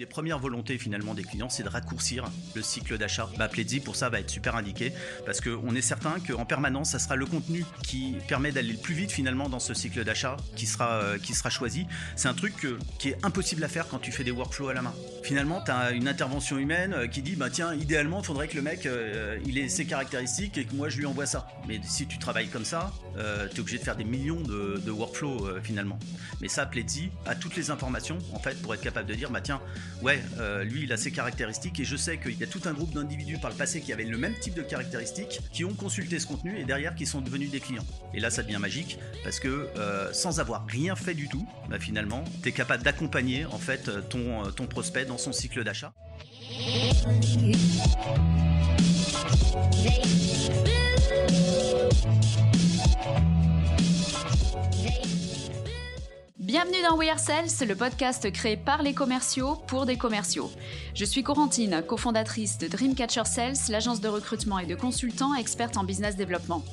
des premières volontés finalement des clients, c'est de raccourcir le cycle d'achat. Bah, Pledzi pour ça va être super indiqué parce qu'on est certain qu'en permanence, ça sera le contenu qui permet d'aller le plus vite finalement dans ce cycle d'achat qui sera, euh, qui sera choisi. C'est un truc qui est impossible à faire quand tu fais des workflows à la main. Finalement, tu as une intervention humaine euh, qui dit bah tiens, idéalement, il faudrait que le mec euh, il ait ses caractéristiques et que moi je lui envoie ça. Mais si tu travailles comme ça, tu es obligé de faire des millions de, de workflows finalement. Mais ça, Pledzi a toutes les informations en fait pour être capable de dire bah tiens, ouais, lui il a ses caractéristiques et je sais qu'il y a tout un groupe d'individus par le passé qui avaient le même type de caractéristiques, qui ont consulté ce contenu et derrière qui sont devenus des clients. Et là, ça devient magique parce que euh, sans avoir rien fait du tout, bah, finalement, tu es capable d'accompagner en fait euh, ton prospect dans son cycle d'achat. Bienvenue dans We Are Sales, le podcast créé par les commerciaux pour des commerciaux. Je suis Corentine, cofondatrice de Dreamcatcher Sales, l'agence de recrutement et de consultants experte en business développement.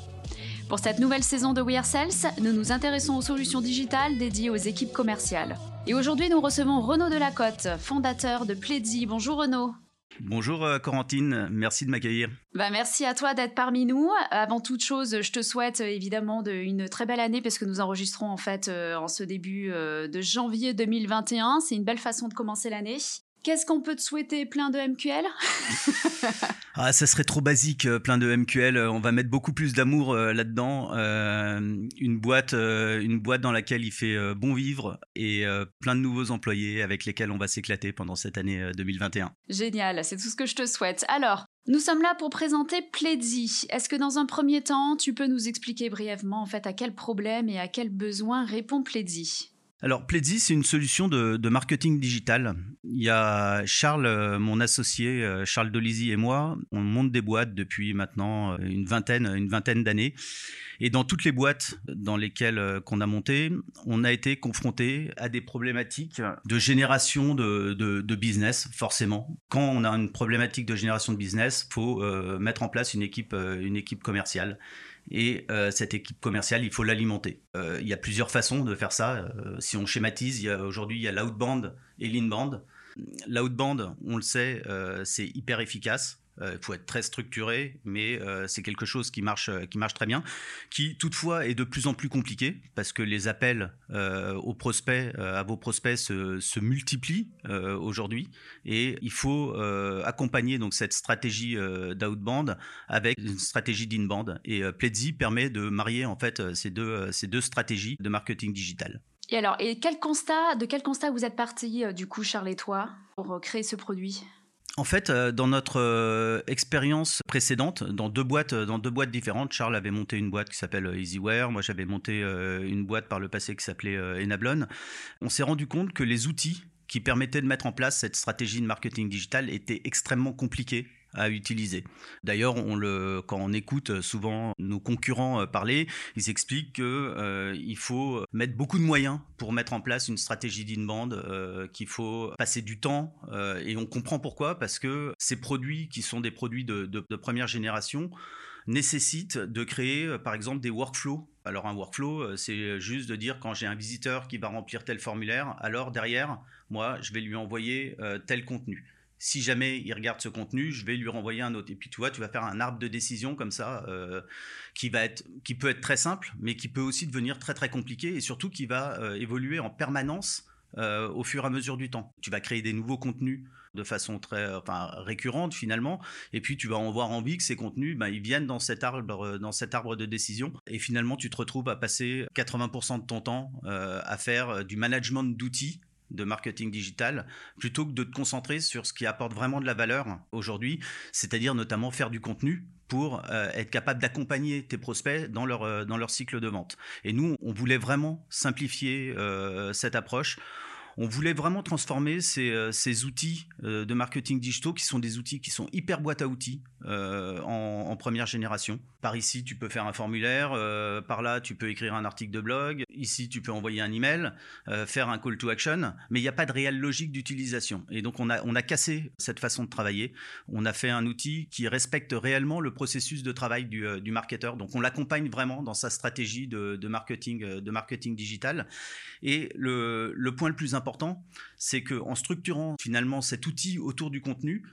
Pour cette nouvelle saison de We Are Sales, nous nous intéressons aux solutions digitales dédiées aux équipes commerciales. Et aujourd'hui, nous recevons Renaud Delacote, fondateur de Pledzi. Bonjour Renaud. Bonjour euh, Corentine, merci de m'accueillir. Bah merci à toi d'être parmi nous. Avant toute chose, je te souhaite euh, évidemment une très belle année parce que nous enregistrons en fait euh, en ce début de janvier 2021. C'est une belle façon de commencer l'année. Qu'est-ce qu'on peut te souhaiter Plein de MQL Ah, ça serait trop basique, euh, plein de MQL. Euh, on va mettre beaucoup plus d'amour euh, là-dedans. une boîte, une boîte dans laquelle il fait bon vivre et plein de nouveaux employés avec lesquels on va s'éclater pendant cette année 2021. Génial, c'est tout ce que je te souhaite. Alors, nous sommes là pour présenter Pledzi. Est-ce que dans un premier temps, tu peux nous expliquer brièvement en fait à quel problème et à quel besoin répond Pledzi? Alors, Pledzi, c'est une solution de, marketing digital. Il y a Charles, euh, mon associé, euh, Charles Dolizy et moi, on monte des boîtes depuis maintenant euh, une vingtaine, une vingtaine d'années. Et dans toutes les boîtes dans lesquelles qu'on a monté, on a été confronté à des problématiques de génération de, business, forcément. Quand on a une problématique de génération de business, faut mettre en place une équipe, une équipe commerciale. Et euh, cette équipe commerciale, il faut l'alimenter. Euh, il y a plusieurs façons de faire ça. Euh, si on schématise, aujourd'hui, il y a l'outbound et l'inbound. L'outbound, on le sait, c'est hyper efficace. Il euh, faut être très structuré, mais euh, c'est quelque chose qui marche, euh, qui marche très bien, qui toutefois est de plus en plus compliqué parce que les appels aux prospects, à vos prospects se, se multiplient aujourd'hui et il faut accompagner donc cette stratégie d'outbound avec une stratégie d'inbound. Et Pledzi permet de marier en fait ces deux, ces deux stratégies de marketing digital. Et alors, et quel constat, de quel constat vous êtes parti du coup, Charles et toi, pour créer ce produit? En fait, euh, dans notre euh, expérience précédente, dans deux boîtes, euh, dans deux boîtes différentes, Charles avait monté une boîte qui s'appelle EasyWare. Moi, j'avais monté une boîte par le passé qui s'appelait Enablon. On s'est rendu compte que les outils qui permettaient de mettre en place cette stratégie de marketing digital étaient extrêmement compliqués à utiliser. D'ailleurs, quand on écoute souvent nos concurrents euh, parler, ils expliquent qu'il euh, faut mettre beaucoup de moyens pour mettre en place une stratégie d'inbound, euh, qu'il faut passer du temps, et on comprend pourquoi, parce que ces produits qui sont des produits de première génération nécessitent de créer, par exemple, des workflows alors un workflow, c'est juste de dire quand j'ai un visiteur qui va remplir tel formulaire, alors derrière, moi, je vais lui envoyer tel contenu si jamais il regarde ce contenu, je vais lui renvoyer un autre. Et puis tu vois, tu vas faire un arbre de décision comme ça, euh, qui va être, qui peut être très simple, mais qui peut aussi devenir très très compliqué et surtout qui va euh, évoluer en permanence euh, au fur et à mesure du temps. Tu vas créer des nouveaux contenus de façon très enfin, récurrente finalement et puis tu vas en avoir envie que ces contenus ben, ils viennent dans cet arbre dans cet arbre de décision et finalement tu te retrouves à passer 80% de ton temps à faire du management d'outils de marketing digital plutôt que de te concentrer sur ce qui apporte vraiment de la valeur aujourd'hui, c'est-à-dire notamment faire du contenu pour euh, être capable d'accompagner tes prospects dans leur, euh, dans leur cycle de vente. Et nous, on voulait vraiment simplifier euh, cette approche on voulait vraiment transformer ces, euh, outils euh, de marketing digitaux qui sont des outils qui sont hyper boîte à outils euh, en, première génération. Par ici, tu peux faire un formulaire, par là, tu peux écrire un article de blog, ici, tu peux envoyer un email, faire un call to action, mais il n'y a pas de réelle logique d'utilisation. Et donc, on a, cassé cette façon de travailler. On a fait un outil qui respecte réellement le processus de travail du, marketeur. Donc, on l'accompagne vraiment dans sa stratégie de, de, marketing, de marketing digital. Et le, le point le plus important, c'est qu'en structurant finalement cet outil autour du contenu,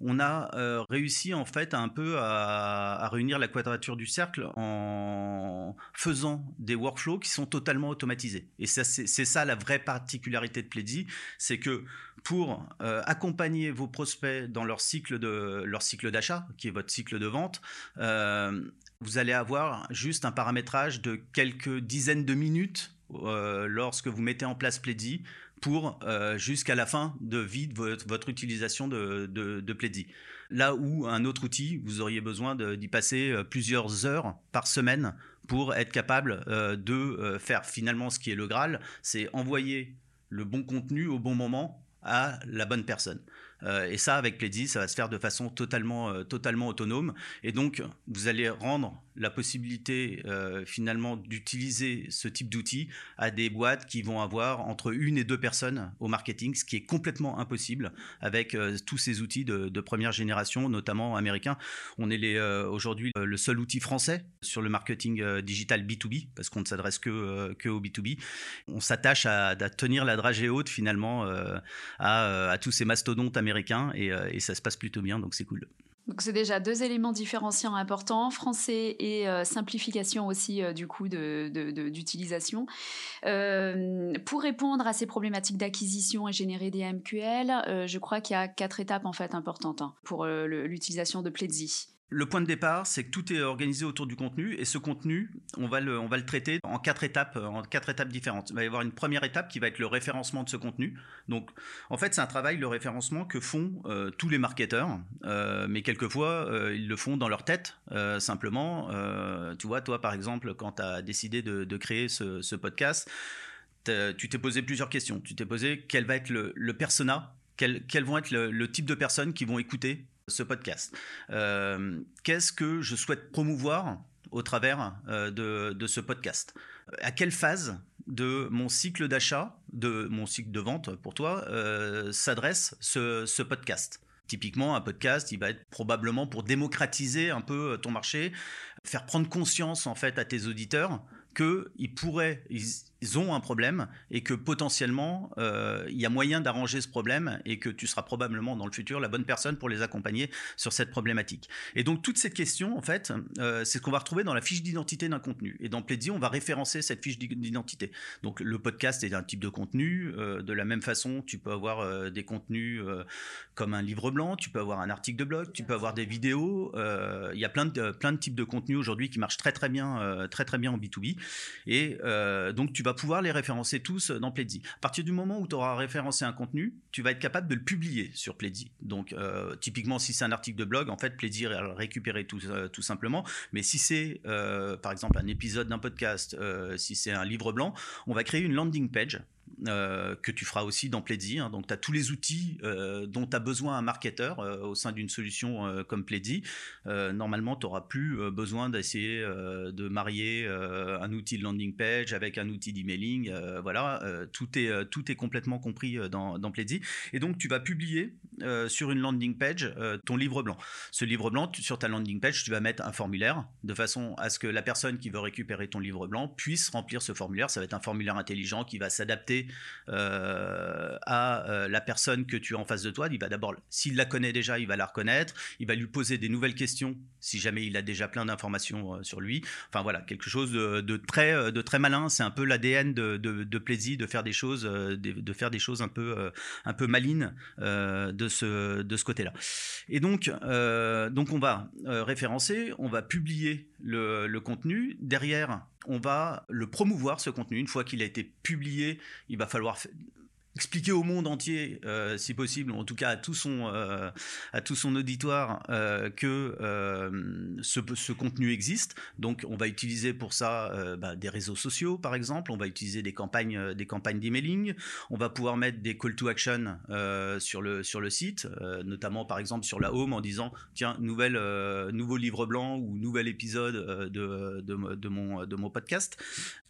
on a euh, réussi en fait un peu à, réunir la quadrature du cercle en faisant des workflows qui sont totalement automatisés. Et c'est ça la vraie particularité de Pledzi, c'est que pour euh, accompagner vos prospects dans leur cycle de leur cycle d'achat, qui est votre cycle de vente, euh, vous allez avoir juste un paramétrage de quelques dizaines de minutes lorsque vous mettez en place Pledzi pour euh, jusqu'à la fin de vie de votre, utilisation de, de, Là où un autre outil, vous auriez besoin d'y passer euh, plusieurs heures par semaine pour être capable euh, de faire finalement ce qui est le Graal, c'est envoyer le bon contenu au bon moment à la bonne personne. et ça, avec Pledzi, ça va se faire de façon totalement, totalement autonome. Et donc, vous allez rendre la possibilité euh, finalement d'utiliser ce type d'outils à des boîtes qui vont avoir entre une et deux personnes au marketing, ce qui est complètement impossible avec euh, tous ces outils de, première génération, notamment américains. On est euh, aujourd'hui le seul outil français sur le marketing digital B2B parce qu'on ne s'adresse que, au B2B. On s'attache à, tenir la dragée haute finalement à, tous ces mastodontes américains et ça se passe plutôt bien, donc c'est cool. Donc c'est déjà deux éléments différenciants importants, français et euh, simplification aussi euh, du coup d'utilisation. Euh, pour répondre à ces problématiques d'acquisition et générer des MQL, je crois qu'il y a quatre étapes en fait importantes hein, pour l'utilisation de Pledzi. Le point de départ, c'est que tout est organisé autour du contenu et ce contenu, on va le, traiter en quatre étapes, en quatre étapes différentes. Il va y avoir une première étape qui va être le référencement de ce contenu. Donc, en fait, c'est un travail, le référencement, que font euh, tous les marketeurs, euh, mais quelquefois, euh, ils le font dans leur tête, simplement. tu vois, toi, par exemple, quand tu as décidé de, créer ce, podcast, tu t'es posé plusieurs questions. Tu t'es posé quel va être le, persona, quels vont être le, type de personnes qui vont écouter ce podcast. Euh, qu'est-ce que je souhaite promouvoir au travers euh, de, ce podcast? À quelle phase de mon cycle d'achat, de mon cycle de vente pour toi, euh, s'adresse ce, podcast? Typiquement, un podcast, il va être probablement pour démocratiser un peu ton marché, faire prendre conscience en fait à tes auditeurs qu'ils pourraient, ont un problème et que potentiellement euh, il y a moyen d'arranger ce problème et que tu seras probablement dans le futur la bonne personne pour les accompagner sur cette problématique. Et donc toute cette question en fait, euh, c'est ce qu'on va retrouver dans la fiche d'identité d'un contenu. Et dans Pledzi, on va référencer cette fiche d'identité. Donc le podcast est un type de contenu. Euh, de la même façon, tu peux avoir des contenus comme un livre blanc, tu peux avoir un article de blog, tu peux avoir des vidéos. Il y a plein de plein de types de contenus aujourd'hui qui marchent très très bien très très bien en B2B. Et donc tu vas pouvoir les référencer tous dans Pledzi. À partir du moment où tu auras référencé un contenu, tu vas être capable de le publier sur Pledzi. Donc, euh, typiquement, si c'est un article de blog, en fait, Pledzi va le récupérer tout, euh, tout simplement. Mais si c'est, euh, par exemple, un épisode d'un podcast, si c'est un livre blanc, on va créer une landing page euh, que tu feras aussi dans Pledzi. Hein. Donc, tu as tous les outils euh, dont tu as besoin un marketeur euh, au sein d'une solution comme Pledzi. normalement, tu n'auras plus besoin d'essayer de marier un outil de landing page avec un outil d'emailing. voilà, tout, est, tout est complètement compris dans, dans Pledzi. Et donc, tu vas publier sur une landing page ton livre blanc. Ce livre blanc, sur ta landing page, tu vas mettre un formulaire de façon à ce que la personne qui veut récupérer ton livre blanc puisse remplir ce formulaire. Ça va être un formulaire intelligent qui va s'adapter euh, à euh, la personne que tu as en face de toi. Il va d'abord, s'il la connaît déjà, il va la reconnaître. Il va lui poser des nouvelles questions si jamais il a déjà plein d'informations euh, sur lui. Enfin voilà, quelque chose de, très, de très malin. C'est un peu l'ADN de, de, plaisir de faire des choses, de, faire des choses un peu, un peu malines de ce, de ce côté-là. Et donc, donc on va référencer, on va publier le contenu. Derrière, on va le promouvoir ce contenu. Une fois qu'il a été publié, il va falloir expliquer au monde entier, euh, si possible, en tout cas à tout son, euh, à tout son auditoire, euh, que ce, contenu existe. Donc, on va utiliser pour ça bah, des réseaux sociaux, par exemple. On va utiliser des campagnes, des campagnes d'emailing. On va pouvoir mettre des call to action sur le sur le site, notamment par exemple sur la home en disant tiens nouveau livre blanc ou nouvel épisode de, de, de, mon de mon podcast.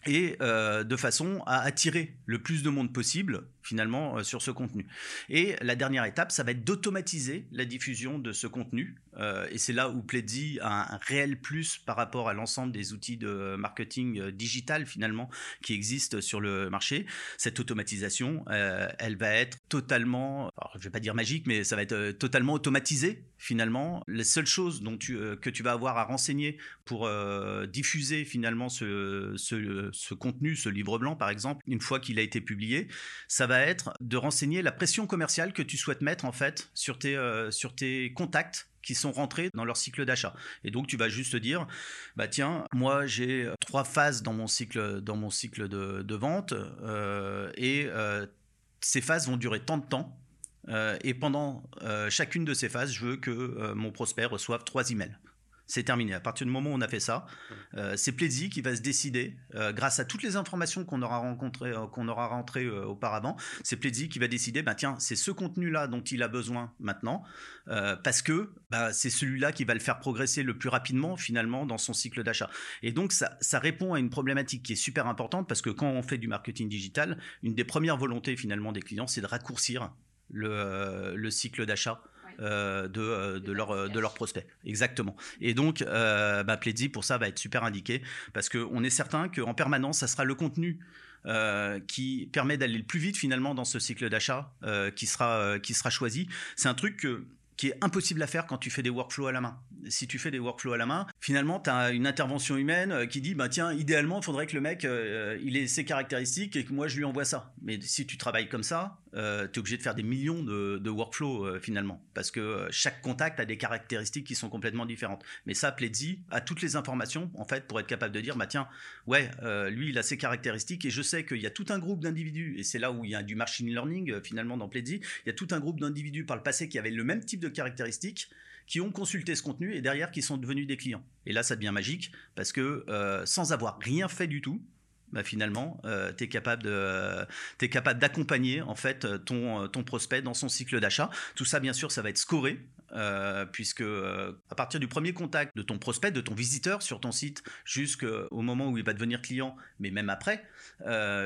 Et de façon à attirer le plus de monde possible finalement sur ce contenu. Et la dernière étape, ça va être d'automatiser la diffusion de ce contenu. Et c'est là où Pledzi a un, réel plus par rapport à l'ensemble des outils de marketing digital finalement qui existent sur le marché. Cette automatisation, elle va être totalement, alors, je vais pas dire magique, mais ça va être totalement automatisé finalement. Les seules choses dont que tu vas avoir à renseigner pour diffuser finalement ce, contenu, ce livre blanc par exemple, une fois qu'il a été publié, ça va être de renseigner la pression commerciale que tu souhaites mettre en fait euh, sur tes contacts qui sont rentrés dans leur cycle d'achat. Et donc tu vas juste dire, bah tiens, moi j'ai trois phases dans mon cycle, dans mon cycle de, vente euh, et euh, ces phases vont durer tant de temps. et pendant chacune de ces phases, je veux que mon prospect reçoive trois emails. C'est terminé. À partir du moment où on a fait ça, euh, c'est Pledzi qui va se décider, euh, grâce à toutes les informations qu'on aura rencontrées, euh, qu'on aura rentrées auparavant, c'est Pledzi qui va décider, bah, tiens, c'est ce contenu-là dont il a besoin maintenant, parce que bah, c'est celui-là qui va le faire progresser le plus rapidement finalement dans son cycle d'achat. Et donc ça, ça répond à une problématique qui est super importante, parce que quand on fait du marketing digital, une des premières volontés finalement des clients, c'est de raccourcir le, le cycle d'achat euh, de, euh, de, leur, euh, de leurs prospects. Exactement. Et donc, euh, bah, pour ça, va être super indiqué parce qu'on est certain qu'en permanence, ça sera le contenu qui permet d'aller le plus vite finalement dans ce cycle d'achat qui, sera, qui sera choisi. C'est un truc qui est impossible à faire quand tu fais des workflows à la main si tu fais des workflows à la main, finalement, tu as une intervention humaine qui dit, bah, tiens, idéalement, il faudrait que le mec, euh, il ait ses caractéristiques et que moi, je lui envoie ça. Mais si tu travailles comme ça, euh, tu es obligé de faire des millions de, workflows, finalement, parce que chaque contact a des caractéristiques qui sont complètement différentes. Mais ça, Pledzi a toutes les informations, en fait, pour être capable de dire, bah, tiens, ouais, lui, il a ses caractéristiques et je sais qu'il y a tout un groupe d'individus, et c'est là où il y a du machine learning, finalement, dans Pledzi, il y a tout un groupe d'individus par le passé qui avaient le même type de caractéristiques qui ont consulté ce contenu et derrière qui sont devenus des clients. Et là, ça devient magique parce que euh, sans avoir rien fait du tout, bah, finalement, euh, tu es capable d'accompagner en fait ton, ton prospect dans son cycle d'achat. Tout ça, bien sûr, ça va être scoré. Euh, puisque à partir du premier contact de ton prospect, de ton visiteur sur ton site, jusqu'au moment où il va devenir client, mais même après,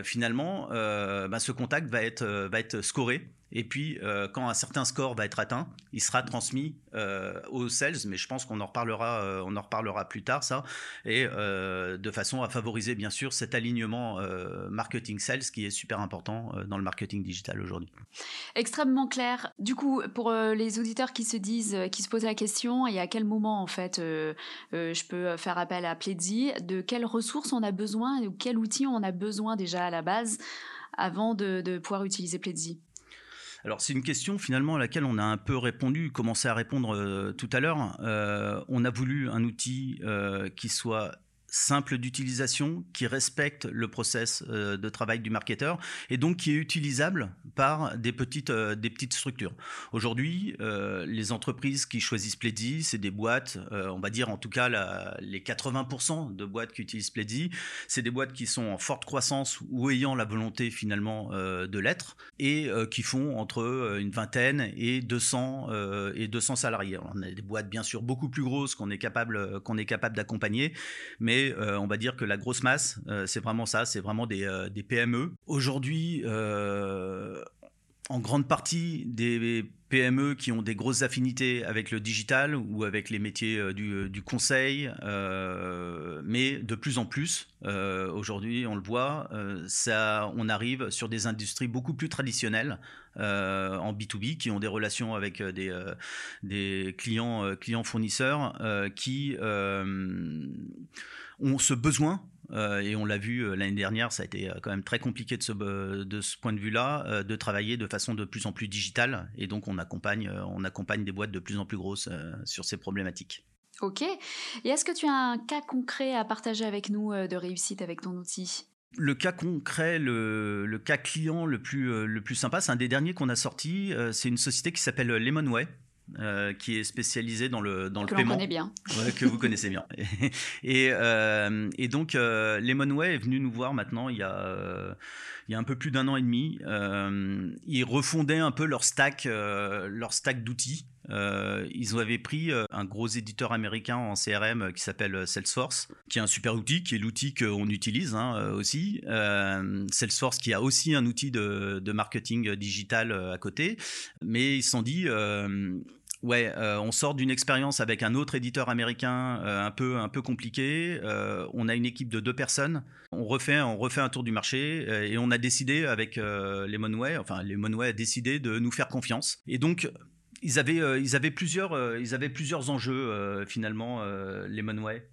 finalement, bah, ce contact va être, va être scoré et puis, euh, quand un certain score va être atteint, il sera transmis euh, aux sales, mais je pense qu'on en reparlera, euh, en reparlera plus tard, ça, et de façon à favoriser bien sûr cet alignement marketing sales qui est super important dans le marketing digital aujourd'hui. Extrêmement clair. Du coup, pour les auditeurs qui se disent, qui se posent la question, et à quel moment en fait je peux faire appel à Pledzi, de quelles ressources on a besoin, ou quel outil on a besoin déjà à la base avant de, de pouvoir utiliser Pledzi alors c'est une question finalement à laquelle on a un peu répondu, commencé à répondre euh, tout à l'heure. Euh, on a voulu un outil euh, qui soit simple d'utilisation, qui respecte le process euh, de travail du marketeur et donc qui est utilisable par des petites, euh, des petites structures. Aujourd'hui, euh, les entreprises qui choisissent Pledzi, c'est des boîtes, on va dire en tout cas les 80% de boîtes qui utilisent Pledzi, c'est des boîtes qui sont en forte croissance ou ayant la volonté finalement de l'être et qui font entre une vingtaine et 200, et 200 salariés. on a des boîtes bien sûr beaucoup plus grosses qu'on est capable, qu'on est capable d'accompagner, mais euh, on va dire que la grosse masse, euh, c'est vraiment ça, c'est vraiment des, euh, PME. Aujourd'hui, en grande partie des PME qui ont des grosses affinités avec le digital ou avec les métiers du, conseil, mais de plus en plus, aujourd'hui, on le voit, ça, on arrive sur des industries beaucoup plus traditionnelles en B2B qui ont des relations avec des, des clients, clients fournisseurs qui ont ce besoin euh, et on l'a vu euh, l'année dernière, ça a été euh, quand même très compliqué de ce, de ce point de vue-là, de travailler de façon de plus en plus digitale. Et donc, on accompagne, on accompagne des boîtes de plus en plus grosses sur ces problématiques. Ok. Et est-ce que tu as un cas concret à partager avec nous de réussite avec ton outil? Le cas concret, le, le, cas client le plus, le plus sympa, c'est un des derniers qu'on a sorti. C'est une société qui s'appelle Lemonway. Euh, qui est spécialisé dans le, dans que le paiement. Connaît bien. que vous connaissez bien. Et, euh, et donc, euh, Lemonway est venu nous voir maintenant il y a, euh, il y a un peu plus d'un an et demi. ils refondaient un peu leur stack, leur stack d'outils. ils avaient pris un gros éditeur américain en CRM qui s'appelle Salesforce, qui est un super outil, qui est l'outil qu'on utilise hein, aussi. Salesforce qui a aussi un outil de, de marketing digital à côté, mais ils se sont dit Ouais, euh, on sort d'une expérience avec un autre éditeur américain euh, un peu un peu compliqué. Euh, on a une équipe de deux personnes. On refait on refait un tour du marché et on a décidé avec Lemonway, enfin Lemonway a décidé de nous faire confiance. Et donc ils avaient, ils avaient plusieurs, enjeux finalement, Lemonway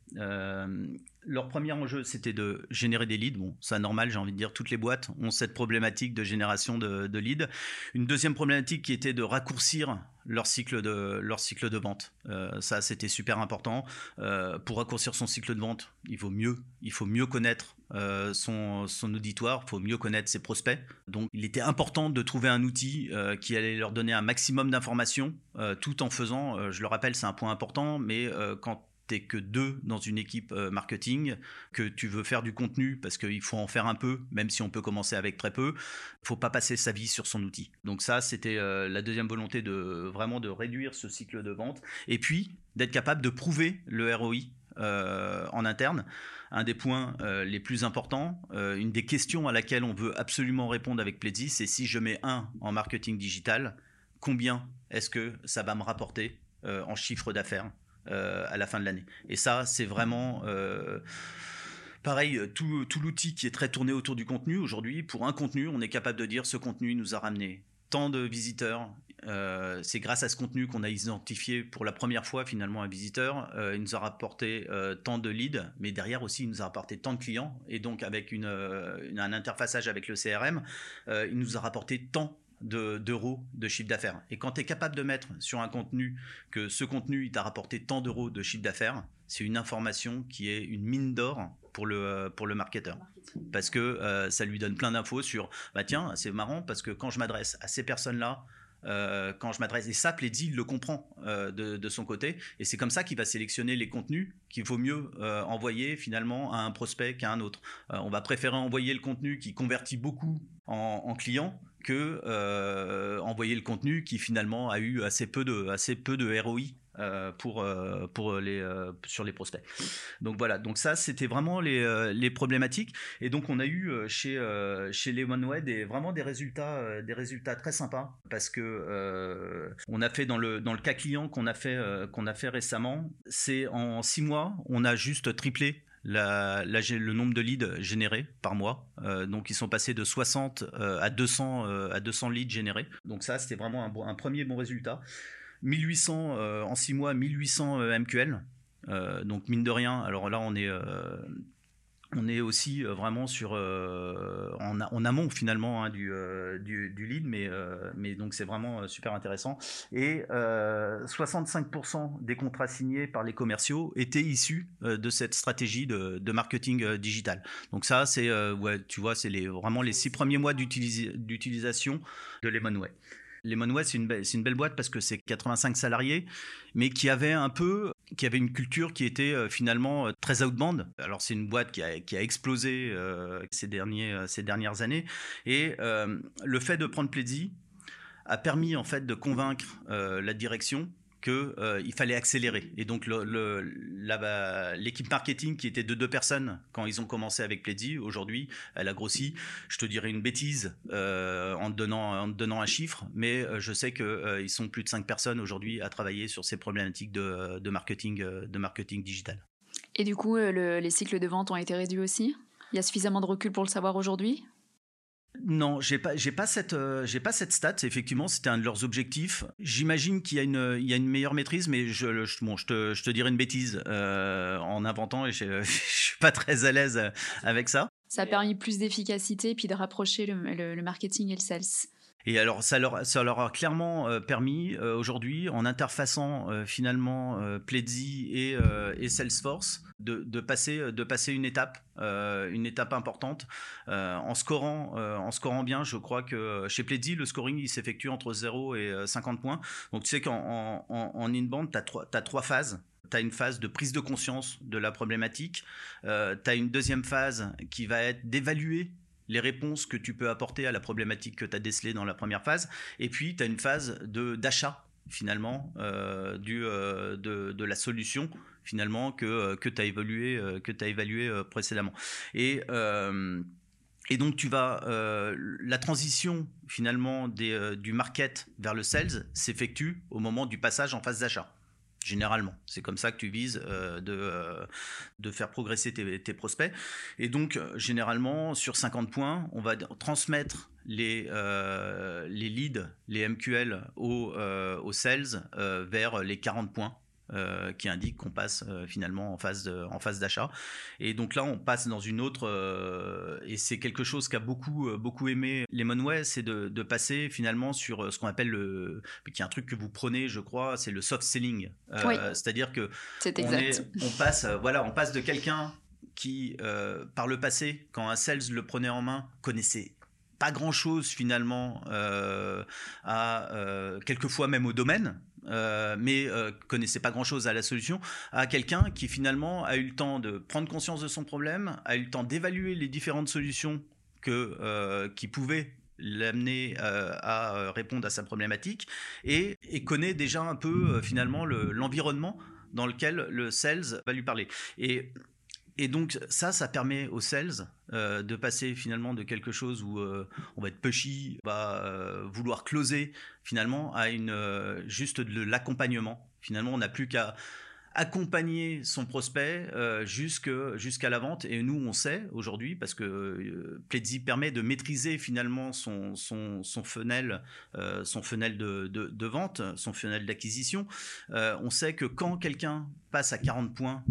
leur premier enjeu, c'était de générer des leads. Bon, c'est normal, j'ai envie de dire, toutes les boîtes ont cette problématique de génération de, leads. Une deuxième problématique qui était de raccourcir leur cycle de, leur cycle de vente. Euh, ça, c'était super important. Euh, pour raccourcir son cycle de vente, il vaut mieux, il faut mieux connaître euh, son, son, auditoire, faut mieux connaître ses prospects. Donc, il était important de trouver un outil qui allait leur donner un maximum d'informations, tout en faisant, je le rappelle, c'est un point important, mais quand t'es que deux dans une équipe euh, marketing, que tu veux faire du contenu parce qu'il faut en faire un peu, même si on peut commencer avec très peu, faut pas passer sa vie sur son outil. Donc ça, c'était euh, la deuxième volonté de vraiment de réduire ce cycle de vente et puis d'être capable de prouver le ROI euh, en interne. Un des points les plus importants, une des questions à laquelle on veut absolument répondre avec Pledzi, c'est si je mets un en marketing digital, combien est-ce que ça va me rapporter en chiffre d'affaires euh, à la fin de l'année? Et ça, c'est vraiment... Euh, pareil, tout, tout l'outil qui est très tourné autour du contenu, aujourd'hui, pour un contenu, on est capable de dire ce contenu nous a ramené tant de visiteurs. Euh, c'est grâce à ce contenu qu'on a identifié pour la première fois finalement un visiteur. il nous a rapporté tant de leads, mais derrière aussi il nous a rapporté tant de clients. Et donc avec un interfaçage avec le CRM, il nous a rapporté tant d'euros de, chiffre d'affaires. Et quand tu es capable de mettre sur un contenu que ce contenu, il t'a rapporté tant d'euros de chiffre d'affaires, c'est une information qui est une mine d'or pour le, pour le marketeur. Parce que euh, ça lui donne plein d'infos sur, bah tiens, c'est marrant parce que quand je m'adresse à ces personnes-là, euh, quand je m'adresse, et ça, il le comprend euh, de, son côté, et c'est comme ça qu'il va sélectionner les contenus qu'il vaut mieux envoyer finalement à un prospect qu'à un autre. on va préférer envoyer le contenu qui convertit beaucoup en, en clients que euh, envoyer le contenu qui finalement a eu assez peu de, assez peu de ROI euh, pour, euh, pour les, sur les prospects. Donc voilà, donc ça c'était vraiment les, les, problématiques. Et donc on a eu chez, chez les des, vraiment des résultats, des résultats très sympas parce que on a fait dans le, dans le cas client qu'on a, fait qu'on a fait récemment, c'est en six mois, on a juste triplé le nombre de leads générés par mois. Euh, donc ils sont passés de 60 euh, à 200 euh, à 200 leads générés. Donc ça c'était vraiment un, premier bon résultat. 1800 en 6 mois, 1800 MQL. donc mine de rien, alors là on est on est aussi euh, vraiment sur euh, en, amont finalement hein, euh, du, du, lead, mais, mais donc c'est vraiment super intéressant. Et 65% des contrats signés par les commerciaux étaient issus de cette stratégie de, de marketing digital. Donc ça, c'est ouais, tu vois, c'est les, vraiment les six premiers mois d'utilisation de Lemonway. Lemonway, c'est une, une, belle boîte parce que c'est 85 salariés, mais qui avait un peu qui avait une culture qui était euh, finalement euh, très outbound. Alors c'est une boîte qui a, qui a explosé euh, ces, derniers, ces dernières années. Et le fait de prendre Pledzi a permis en fait de convaincre la direction qu'il euh, fallait accélérer. Et donc l'équipe marketing qui était de deux personnes quand ils ont commencé avec Pledzi, aujourd'hui elle a grossi. Je te dirais une bêtise euh, en, te donnant, un chiffre, mais euh, je sais qu'ils sont plus de cinq personnes aujourd'hui à travailler sur ces problématiques de marketing digital. Et du coup, les cycles de vente ont été réduits aussi? Il y a suffisamment de recul pour le savoir aujourd'hui? Non, j'ai pas, j'ai pas cette, euh, j'ai pas cette stat. Effectivement, c'était un de leurs objectifs. J'imagine qu'il y a une, il y a une meilleure maîtrise, mais je, je, je te, je te dirais une bêtise euh, en inventant et je, je suis pas très à l'aise avec ça. Ça a permis plus d'efficacité puis de rapprocher le, le marketing et le sales. Et alors, ça leur, a clairement euh, permis aujourd'hui, en interfaçant finalement Pledzi et, Salesforce, de, passer, une étape, euh, importante. Euh, en, scorant, euh, en scorant bien, je crois que chez Pledzi, le scoring il s'effectue entre 0 et 50 points. Donc tu sais qu'en en, en inbound, tu as, as, trois phases. Tu as une phase de prise de conscience de la problématique. tu as une deuxième phase qui va être d'évaluer les réponses que tu peux apporter à la problématique que tu as décelée dans la première phase. Et puis, tu as une phase d'achat finalement du, de, la solution finalement que, que tu as as évalué précédemment. Et et donc tu vas la transition finalement des, du market vers le sales s'effectue au moment du passage en phase d'achat généralement. C'est comme ça que tu vises euh, de, euh, de faire progresser tes, prospects. Et donc, euh, généralement, sur 50 points, on va transmettre les, les leads, les MQL aux, aux sales vers les 40 points euh, qui indique qu'on passe euh, finalement en phase en phase d'achat. Et donc là, on passe dans une autre euh, et c'est quelque chose qu'a beaucoup beaucoup aimé Lemonway, c'est de, de, passer finalement sur ce qu'on appelle le qui est un truc que vous prenez, je crois, c'est le soft selling. C'est-à-dire que on, on, passe voilà, on passe de quelqu'un qui par le passé, quand un sales le prenait en main, connaissait pas grand chose finalement à quelquefois même au domaine euh, mais euh, connaissait pas grand-chose à la solution, à quelqu'un qui finalement a eu le temps de prendre conscience de son problème, a eu le temps d'évaluer les différentes solutions que, euh, qui pouvaient l'amener à répondre à sa problématique et, connaît déjà un peu finalement l'environnement dans lequel le sales va lui parler. Et et donc ça, ça permet aux sales euh, de passer finalement de quelque chose où euh, on va être pushy, on va euh, vouloir closer finalement à une juste de l'accompagnement. Finalement, on n'a plus qu'à accompagner son prospect jusqu'à la vente. Et nous, on sait aujourd'hui, parce que Pledzi permet de maîtriser finalement son, son, son funnel, son funnel de, de, vente, son funnel d'acquisition. on sait que quand quelqu'un passe à 40 points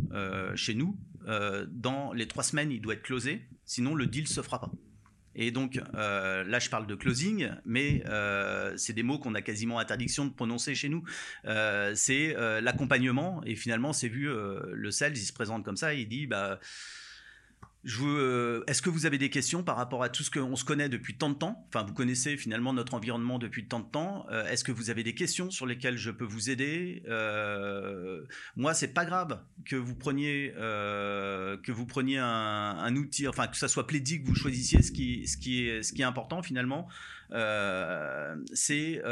chez nous, dans les trois semaines, il doit être closé, sinon le deal se fera pas. Et donc euh, là, je parle de closing, mais euh, c'est des mots qu'on a quasiment interdiction de prononcer chez nous. Euh, c'est l'accompagnement, et finalement, c'est vu le sales, il se présente comme ça, il dit bah euh, est-ce que vous avez des questions par rapport à tout ce qu'on se connaît depuis tant de temps? Enfin, vous connaissez finalement notre environnement depuis tant de temps. Euh, est-ce que vous avez des questions sur lesquelles je peux vous aider? Euh, Moi, c'est pas grave que vous preniez que vous preniez un, outil, enfin que ça soit Pleddy que vous choisissiez. Ce qui est, ce qui est important finalement, c'est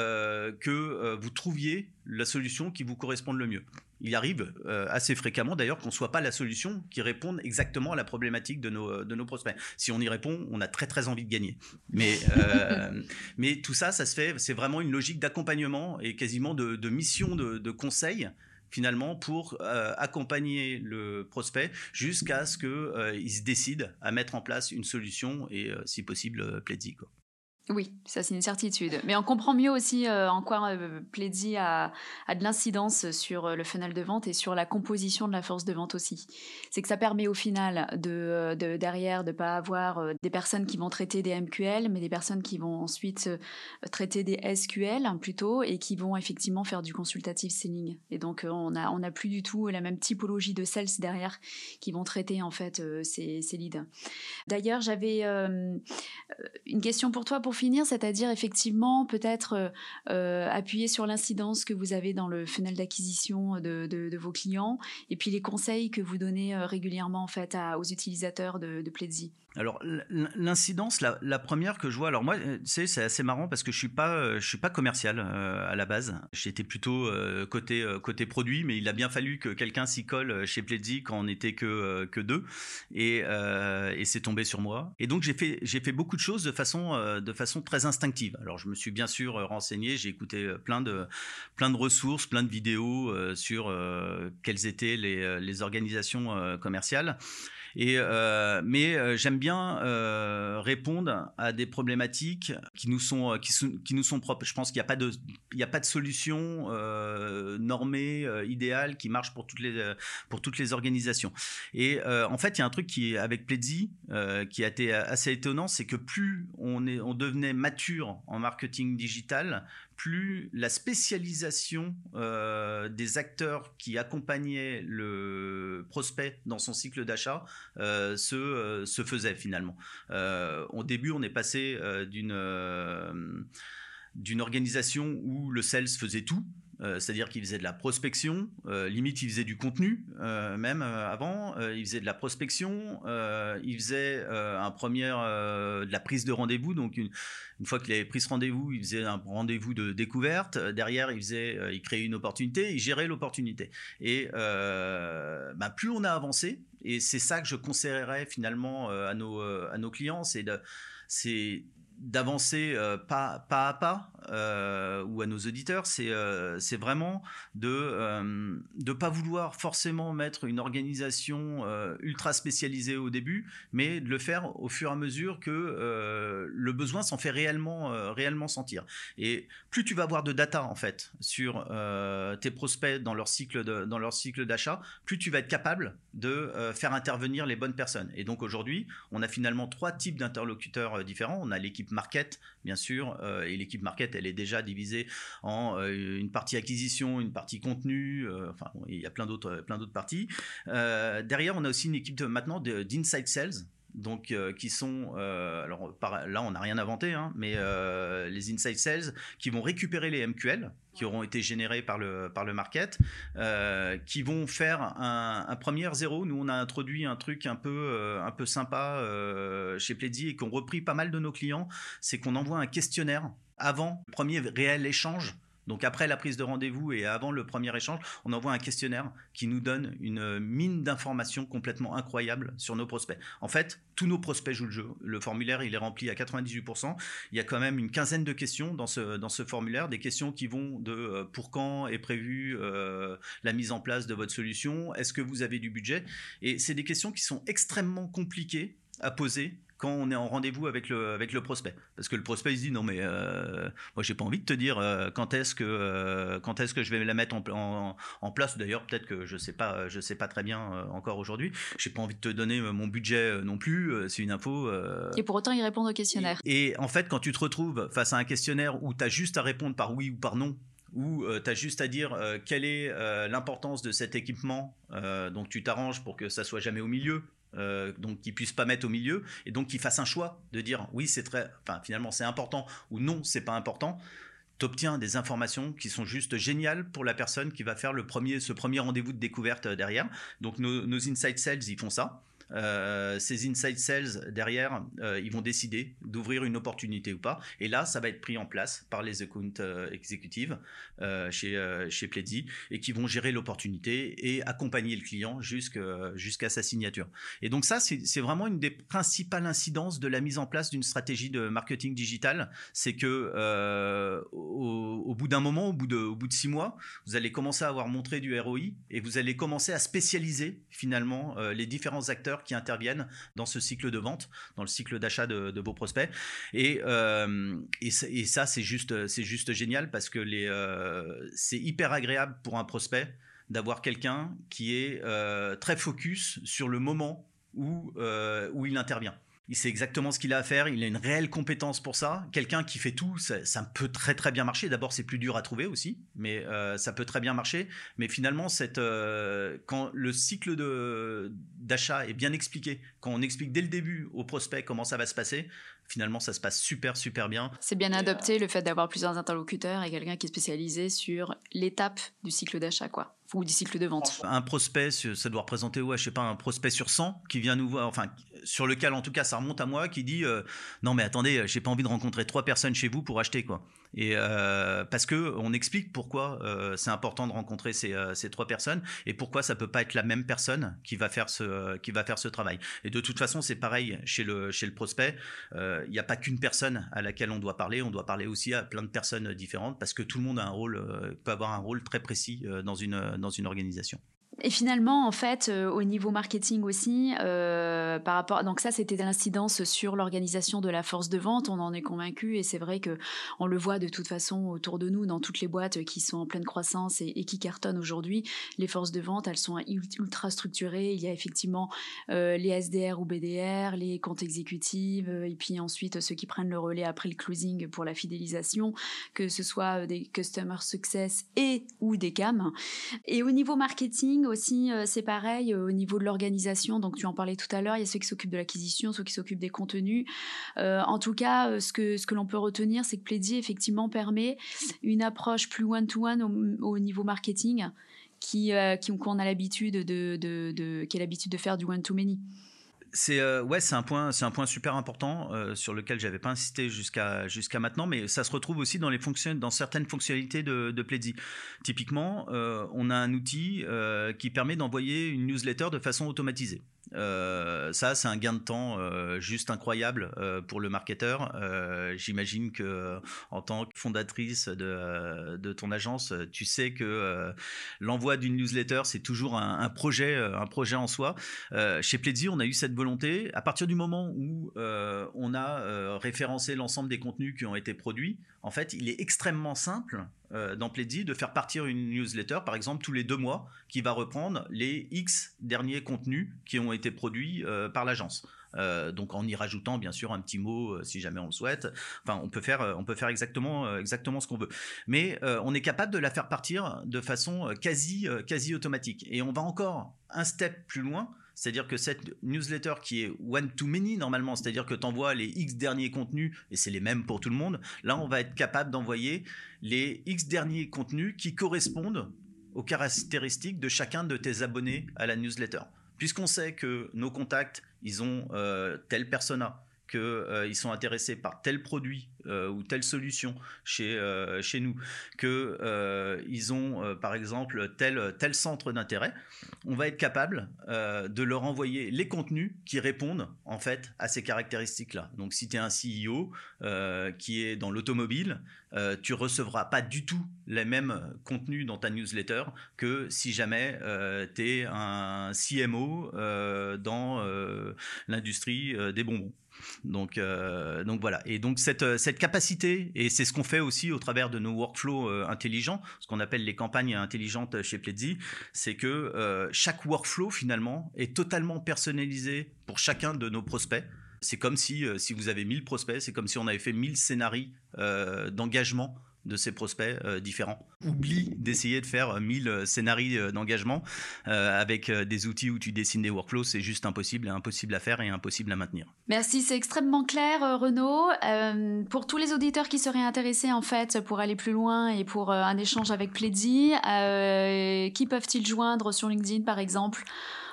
que vous trouviez la solution qui vous corresponde le mieux il arrive euh, assez fréquemment d'ailleurs qu'on ne soit pas la solution qui réponde exactement à la problématique de nos, de nos prospects. Si on y répond, on a très très envie de gagner. Mais, euh, mais tout ça, ça se fait, c'est vraiment une logique d'accompagnement et quasiment de, mission de, conseil finalement pour euh, accompagner le prospect jusqu'à ce qu'il se décide à mettre en place une solution et si possible Pledzi. Oui, ça c'est une certitude. Mais on comprend mieux aussi euh, en quoi euh, a, a, de l'incidence sur euh, le funnel de vente et sur la composition de la force de vente aussi. C'est que ça permet au final de, euh, de derrière de pas avoir des personnes qui vont traiter des MQL, mais des personnes qui vont ensuite traiter des SQL hein, plutôt et qui vont effectivement faire du consultative selling. Et donc on a on n'a plus du tout la même typologie de sales derrière qui vont traiter en fait ces, ces leads. D'ailleurs j'avais une question pour toi pour finir, c'est-à-dire effectivement peut-être euh, euh, appuyer sur l'incidence que vous avez dans le funnel d'acquisition de, vos clients et puis les conseils que vous donnez euh, régulièrement en fait aux utilisateurs de, de alors l'incidence, la, première que je vois, alors moi, tu sais, c'est assez marrant parce que je suis pas, euh, je suis pas commercial euh, à la base. J'étais plutôt euh, côté côté produit, mais il a bien fallu que quelqu'un s'y colle chez Pledzi quand on n'était que que deux, et, et c'est tombé sur moi. Et donc j'ai fait j'ai fait beaucoup de choses de façon de façon très instinctive. Alors je me suis bien sûr renseigné, j'ai écouté plein de plein de ressources, plein de vidéos sur quelles étaient les les organisations commerciales. Euh, mais euh, j'aime bien euh, répondre à des problématiques qui nous sont, qui, nous sont propres. Je pense qu'il n'y a pas de, a pas de solution normée, idéale, qui marche pour toutes les, pour toutes les organisations. Et en fait, il y a un truc qui, avec Pledzi, qui a été assez étonnant, c'est que plus on, est, on devenait mature en marketing digital, plus la spécialisation euh, des acteurs qui accompagnaient le prospect dans son cycle d'achat euh, se, euh, se, faisait finalement. au début, on est passé d'une d'une organisation où le sales faisait tout c'est-à-dire qu'il faisait de la prospection, limite il faisait du contenu même avant, il faisait de la prospection, il faisait un premier, de la prise de rendez-vous, donc une, fois qu'il avait pris ce rendez-vous, il faisait un rendez-vous de découverte. Derrière, il faisait, il créait une opportunité, il gérait l'opportunité. Et bah, plus on a avancé, et c'est ça que je conseillerais finalement à nos, à nos clients, c'est de, c'est d'avancer euh, pas, pas à pas euh, ou à nos auditeurs, c'est euh, vraiment de ne pas vouloir forcément mettre une organisation ultra spécialisée au début, mais de le faire au fur et à mesure que le besoin s'en fait réellement, réellement sentir. Et plus tu vas avoir de data en fait sur tes prospects dans leur cycle dans leur cycle d'achat, plus tu vas être capable de faire intervenir les bonnes personnes. Et donc aujourd'hui, on a finalement trois types d'interlocuteurs différents. On a l'équipe market, bien sûr, euh, et l'équipe market, elle est déjà divisée en euh, une partie acquisition, une partie contenu, euh, enfin, il y a plein d'autres, plein d'autres parties. derrière, on a aussi une équipe maintenant d'inside sales, donc euh, qui sont euh, alors là on n'a rien inventé hein, mais euh, les inside sales qui vont récupérer les MQL qui auront été générés par le par le market qui vont faire un, un, premier zéro. Nous on a introduit un truc un peu un peu sympa chez Pledzi et qu'on repris pas mal de nos clients. C'est qu'on envoie un questionnaire avant le premier réel échange donc après la prise de rendez-vous et avant le premier échange, on envoie un questionnaire qui nous donne une mine d'informations complètement incroyable sur nos prospects. En fait, tous nos prospects jouent le jeu. Le formulaire, il est rempli à 98%. Il y a quand même une quinzaine de questions dans ce, dans ce formulaire, des questions qui vont de euh, pour quand est prévue euh, la mise en place de votre solution, est-ce que vous avez du budget? Et c'est des questions qui sont extrêmement compliquées à poser quand on est en rendez-vous avec le, avec le prospect. Parce que le prospect, il se dit non, mais euh, moi, j'ai pas envie de te dire euh, quand est-ce que, euh, quand est-ce que je vais la mettre en, en, place. D'ailleurs, peut-être que je sais pas, je sais pas très bien encore aujourd'hui. J'ai pas envie de te donner mon budget non plus. c'est une info. Et pour autant, il répond au questionnaire. Et, en fait, quand tu te retrouves face à un questionnaire où tu as juste à répondre par oui ou par non, où tu as juste à dire quelle est l'importance de cet équipement, donc tu t'arranges pour que ça soit jamais au milieu, euh, donc qu'ils puissent pas mettre au milieu et donc qu'ils fassent un choix de dire oui c'est très finalement c'est important ou non c'est pas important. Tu obtiens des informations qui sont juste géniales pour la personne qui va faire le premier ce premier rendez-vous de découverte derrière. Donc nos, nos inside sales ils font ça euh, ces inside sales derrière, euh, ils vont décider d'ouvrir une opportunité ou pas. Et là, ça va être pris en place par les accounts euh, exécutives chez chez Pledzi et qui vont gérer l'opportunité et accompagner le client jusqu'à sa signature. Et donc ça, c'est vraiment une des principales incidences de la mise en place d'une stratégie de marketing digital, c'est que au, bout d'un moment, au bout de six mois, vous allez commencer à avoir montré du ROI et vous allez commencer à spécialiser finalement les différents acteurs qui interviennent dans ce cycle de vente, dans le cycle d'achat de, vos prospects. Et, euh, et, ça, c'est juste, juste génial parce que euh, c'est hyper agréable pour un prospect d'avoir quelqu'un qui est euh, très focus sur le moment où, où il intervient il sait exactement ce qu'il a à faire, il a une réelle compétence pour ça. Quelqu'un qui fait tout, ça, peut très très bien marcher. D'abord, c'est plus dur à trouver aussi, mais euh, ça peut très bien marcher. Mais finalement, euh, quand le cycle d'achat est bien expliqué, quand on explique dès le début au prospect comment ça va se passer, finalement, ça se passe super super bien. C'est bien adopté le fait d'avoir plusieurs interlocuteurs et quelqu'un qui est spécialisé sur l'étape du cycle d'achat, quoi ou du cycle de vente. Un prospect, ça doit représenter, ouais, je sais pas, un prospect sur 100 qui vient nous voir, enfin, sur lequel en tout cas ça remonte à moi, qui dit euh, non mais attendez, j'ai pas envie de rencontrer trois personnes chez vous pour acheter quoi. Et euh, parce que on explique pourquoi euh, c'est important de rencontrer ces, ces, trois personnes et pourquoi ça peut pas être la même personne qui va faire ce qui va faire ce travail. Et de toute façon, c'est pareil chez le chez le prospect. Il n'y a pas qu'une personne à laquelle on doit parler, on doit parler aussi à plein de personnes différentes parce que tout le monde a un rôle peut avoir un rôle très précis dans une dans une organisation. Et finalement, en fait, euh, au niveau marketing aussi, euh, par rapport, donc ça, c'était l'incidence sur l'organisation de la force de vente. On en est convaincu, et c'est vrai que on le voit de toute façon autour de nous, dans toutes les boîtes qui sont en pleine croissance et, qui cartonnent aujourd'hui. Les forces de vente, elles sont ultra structurées. Il y a effectivement euh, les SDR ou BDR, les comptes exécutifs, et puis ensuite ceux qui prennent le relais après le closing pour la fidélisation, que ce soit des customer success et ou des CAM. Et au niveau marketing aussi, c'est pareil au niveau de l'organisation. Donc, tu en parlais tout à l'heure, il y a ceux qui s'occupent de l'acquisition, ceux qui s'occupent des contenus. en tout cas, ce que, ce que l'on peut retenir, c'est que Pledzi, effectivement, permet une approche plus one-to-one au, niveau marketing qui, qui qu'on a l'habitude de, de, de, a l'habitude de faire du one-to-many. C'est euh, ouais, c'est un point, c'est un point super important euh, sur lequel j'avais pas insisté jusqu'à jusqu'à maintenant, mais ça se retrouve aussi dans les dans certaines fonctionnalités de, de Pledzi. Typiquement, euh, on a un outil qui permet d'envoyer une newsletter de façon automatisée. Euh, ça, c'est un gain de temps euh, juste incroyable euh, pour le marketeur. J'imagine que en tant que fondatrice de, ton agence, tu sais que l'envoi d'une newsletter, c'est toujours un, un, projet, un projet en soi. chez Pledzi, on a eu cette volonté. À partir du moment où on a référencé l'ensemble des contenus qui ont été produits, en fait, il est extrêmement simple euh, dans Pledzi de faire partir une newsletter, par exemple, tous les deux mois, qui va reprendre les X derniers contenus qui ont été produits euh, par l'agence. Euh, donc en y rajoutant bien sûr un petit mot si jamais on le souhaite. Enfin, on peut faire, on peut faire exactement, exactement ce qu'on veut. Mais on est capable de la faire partir de façon quasi, quasi automatique. Et on va encore un step plus loin c'est-à-dire que cette newsletter qui est one-to-many normalement, c'est-à-dire que tu envoies les X derniers contenus, et c'est les mêmes pour tout le monde, là on va être capable d'envoyer les X derniers contenus qui correspondent aux caractéristiques de chacun de tes abonnés à la newsletter. Puisqu'on sait que nos contacts, ils ont euh, tel persona, qu'ils euh, sont intéressés par tel produit euh, ou telle solution chez, euh, chez nous, qu'ils ont par exemple tel, tel centre d'intérêt, on va être capable de leur envoyer les contenus qui répondent en fait à ces caractéristiques-là. Donc si tu es un CEO qui est dans l'automobile, tu recevras pas du tout les mêmes contenus dans ta newsletter que si jamais tu es un CMO dans l'industrie des bonbons. Donc, euh, donc voilà. Et donc cette, cette capacité, et c'est ce qu'on fait aussi au travers de nos workflows euh, intelligents, ce qu'on appelle les campagnes intelligentes chez Pledzi, c'est que euh, chaque workflow finalement est totalement personnalisé pour chacun de nos prospects. C'est comme si, si vous avez 1000 prospects, c'est comme si on avait fait 1000 scénarios d'engagement de ses prospects euh, différents. Oublie d'essayer de faire 1000 euh, scénarios euh, d'engagement avec des outils où tu dessines des workflows, c'est juste impossible, impossible à faire et impossible à maintenir. Merci, c'est extrêmement clair Renaud. pour tous les auditeurs qui seraient intéressés en fait pour aller plus loin et pour un échange avec Pledzi, qui peuvent-ils joindre sur LinkedIn par exemple?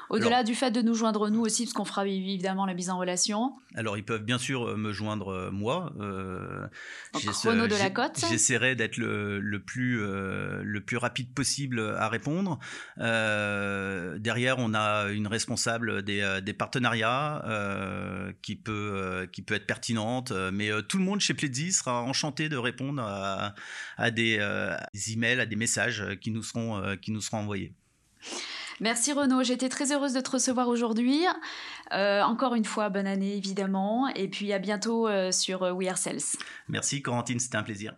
Au-delà du fait de nous joindre nous aussi, parce qu'on fera évidemment la mise en relation. Alors ils peuvent bien sûr euh, me joindre euh, moi. Euh, chrono de la côte. J'essaierai d'être le, plus, euh, le plus rapide possible à répondre. derrière, on a une responsable des, des partenariats qui, peut, qui peut être pertinente, mais tout le monde chez Pledzi sera enchanté de répondre à, à des, des, emails, à des messages qui nous seront, qui nous seront envoyés. Merci Renaud, j'étais très heureuse de te recevoir aujourd'hui. Euh, encore une fois, bonne année évidemment, et puis à bientôt euh, sur euh, We Are Sales. Merci Corentine, c'était un plaisir.